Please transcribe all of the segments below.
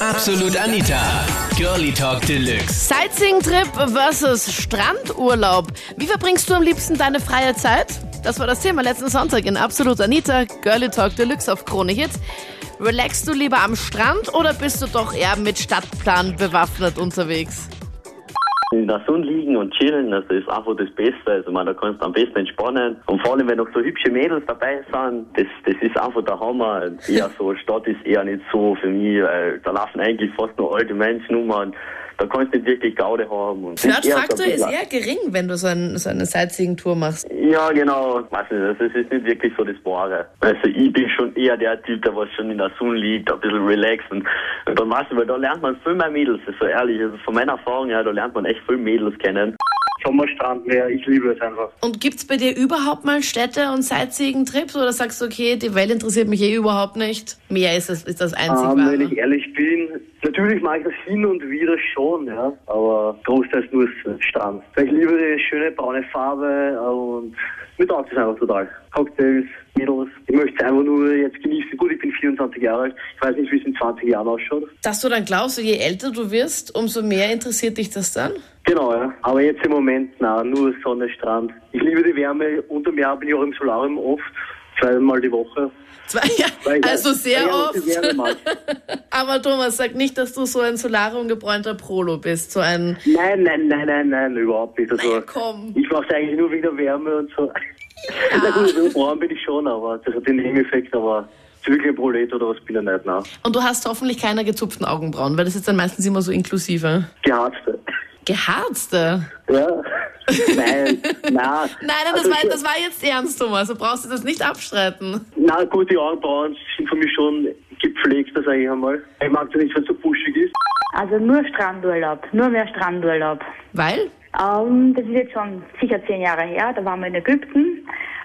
Absolut Anita. Girlie Talk Deluxe. Sightseeing-Trip versus Strandurlaub. Wie verbringst du am liebsten deine freie Zeit? Das war das Thema letzten Sonntag in Absolut Anita, Girlie Talk Deluxe auf Krone Hits. Relaxst du lieber am Strand oder bist du doch eher mit Stadtplan bewaffnet unterwegs? In der Sonne liegen und chillen, das ist einfach das Beste. Also man, da kannst du am besten entspannen. Und vor allem, wenn noch so hübsche Mädels dabei sind, das, das ist einfach der Hammer. Eher so, Stadt ist eher nicht so für mich, weil da laufen eigentlich fast nur alte Menschen um und da kannst du nicht wirklich Gaude haben. Flirtfaktor ist eher gering, wenn du so, ein, so eine Sightseeing-Tour machst. Ja, genau. Weiß nicht, das ist nicht wirklich so das Wahre. Also ich bin schon eher der Typ, der was schon in der Sonne liegt, ein bisschen relaxed und, und dann weißt du, weil da lernt man viel mehr Mädels, das ist so ehrlich. Also von meiner Erfahrung her, da lernt man echt viel Mädels kennen. Sommerstrand mehr. Ich liebe es einfach. Und gibt's bei dir überhaupt mal Städte und Sightseeing-Trips oder sagst du, okay, die Welt interessiert mich eh überhaupt nicht? Mehr ist das, ist das einzig Ähm, wenn ich ehrlich bin, natürlich mache ich das hin und wieder schon, ja, aber großteils nur Strand. Ich liebe die schöne braune Farbe und mir taugt es einfach total. Cocktails, Mädels. Ich möchte es einfach nur jetzt genießen. Gut, ich bin 24 Jahre alt. Ich weiß nicht, wie es in 20 Jahren ausschaut. Dass du dann glaubst, je älter du wirst, umso mehr interessiert dich das dann? Genau, ja. Aber jetzt im Moment, na, nur Sonne, Strand. Ich liebe die Wärme. Unterm Jahr bin ich auch im Solarium oft. Zweimal die Woche. Zwei, ja, ich also sehr ich oft. Mag. Aber Thomas, sag nicht, dass du so ein Solarium gebräunter Prolo bist. So ein, Nein, nein, nein, nein, nein, überhaupt nicht. Also, Naja, komm. Ich mache eigentlich nur wegen der Wärme und so. Na gut, so braun bin ich schon, aber das hat den Nebeneffekt, aber so wirklich ein Prolet oder was bin ich nicht, nein. und du hast hoffentlich keine gezupften Augenbrauen, weil das ist dann meistens immer so inklusive. Geharzte. Geharzte? Ja. Nein, nein. Nein, nein, das, Also war, schon- das war jetzt ernst, Thomas. Du brauchst das nicht abstreiten. Na gut, die Augenbrauen sind für mich schon gepflegt, das sage ich einmal. Ich mag das nicht, wenn es so buschig ist. Also nur Strandurlaub, nur mehr Strandurlaub. Weil? Ähm, das ist jetzt schon sicher zehn Jahre her, da waren wir in Ägypten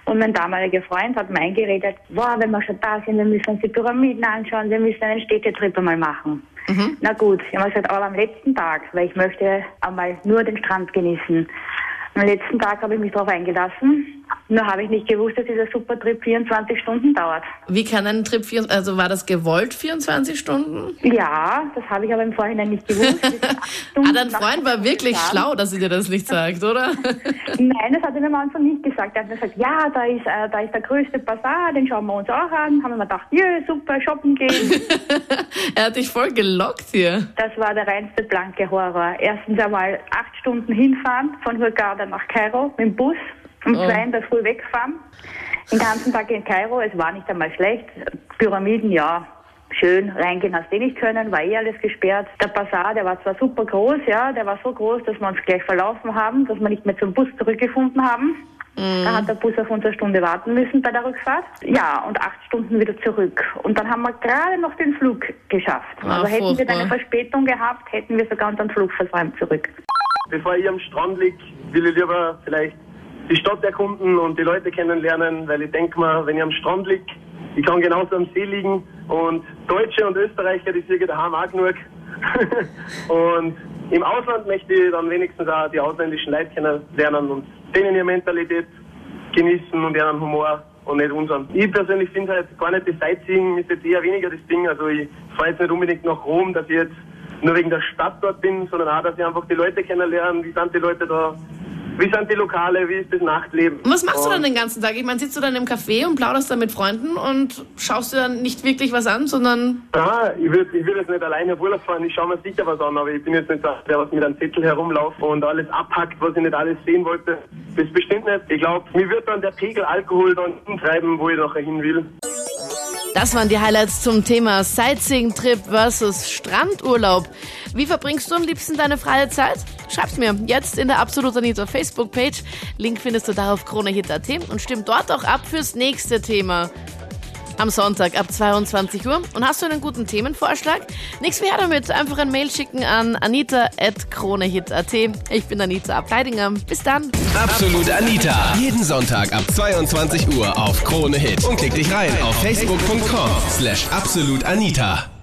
und mein damaliger Freund hat mir eingeredet, boah, wenn wir schon da sind, wir müssen uns die Pyramiden anschauen, wir müssen einen Städtetrip einmal machen. Na gut, ich habe gesagt, aber am letzten Tag, weil ich möchte einmal nur den Strand genießen. Am letzten Tag habe ich mich darauf eingelassen, nur habe ich nicht gewusst, dass dieser Supertrip 24 Stunden dauert. Wie kann ein Trip, vier, also war das gewollt 24 Stunden? Ja, das habe ich aber im Vorhinein nicht gewusst. Ah, dein Freund war wirklich Start. schlau, dass er dir das nicht sagt, oder? Nein, das hat er mir am Anfang nicht gesagt. Er hat mir gesagt, ja, da ist, äh, da ist der größte Bazar, den schauen wir uns auch an. Haben wir gedacht, ja, super, shoppen gehen. er hat dich voll gelockt hier. das war der reinste blanke Horror. Erstens einmal acht Stunden hinfahren, von Hurghada nach Kairo mit dem Bus, um Oh. zwei in der Früh wegfahren. Den ganzen Tag in Kairo, es war nicht einmal schlecht. Pyramiden, ja, schön, reingehen hast du eh nicht können, war eh alles gesperrt. Der Bazar, der war zwar super groß, ja, der war so groß, dass wir uns gleich verlaufen haben, dass wir nicht mehr zum Bus zurückgefunden haben. Da hat der Bus auf uns eine Stunde warten müssen bei der Rückfahrt. Ja, und acht Stunden wieder zurück. Und dann haben wir gerade noch den Flug geschafft. Ah, also hätten wir dann eine Verspätung gehabt, hätten wir sogar unseren Flug versäumt zurück. Bevor ich am Strand lieg, will ich lieber vielleicht die Stadt erkunden und die Leute kennenlernen, weil ich denke mir, wenn ich am Strand lieg, ich kann genauso am See liegen und Deutsche und Österreicher, die sind daheim auch genug. und im Ausland möchte ich dann wenigstens auch die ausländischen Leute kennenlernen und denen ihre Mentalität genießen und ihren Humor und nicht unseren. Ich persönlich finde halt gar nicht das Sightseeing ist jetzt eher weniger das Ding. Also ich fahre jetzt nicht unbedingt nach Rom, dass ich jetzt nur wegen der Stadt dort bin, sondern auch, dass ich einfach die Leute kennenlerne, wie sind die Leute da, wie sind die Lokale, wie ist das Nachtleben. Und was machst du dann Und- den ganzen Tag? Ich meine, sitzt du dann im Café und plauderst dann mit Freunden und schaust dir dann nicht wirklich was an, sondern Ja, ich würde ich würd jetzt nicht alleine auf Urlaub fahren, ich schaue mir sicher was an, aber ich bin jetzt nicht der, der was mit einem Zettel herumläuft und alles abhackt, was ich nicht alles sehen wollte. Das bestimmt nicht. Ich glaube, mir wird dann der Pegel Alkohol dann hintreiben, wo ich nachher hin will. Das waren die Highlights zum Thema Sightseeing-Trip versus Strandurlaub. Wie verbringst du am liebsten deine freie Zeit? Schreib's mir jetzt in der Absolut Anita Facebook-Page. Link findest du da auf kronehit.at und stimm dort auch ab fürs nächste Thema. Am Sonntag ab 22 Uhr. Und hast du einen guten Themenvorschlag? Nichts mehr damit. Einfach ein Mail schicken an anita.kronehit.at. Ich bin Anita Ableidinger. Bis dann. Absolut Anita. Jeden Sonntag ab 22 Uhr auf Krone Hit. Und klick dich rein auf facebook.com slash absolutanita.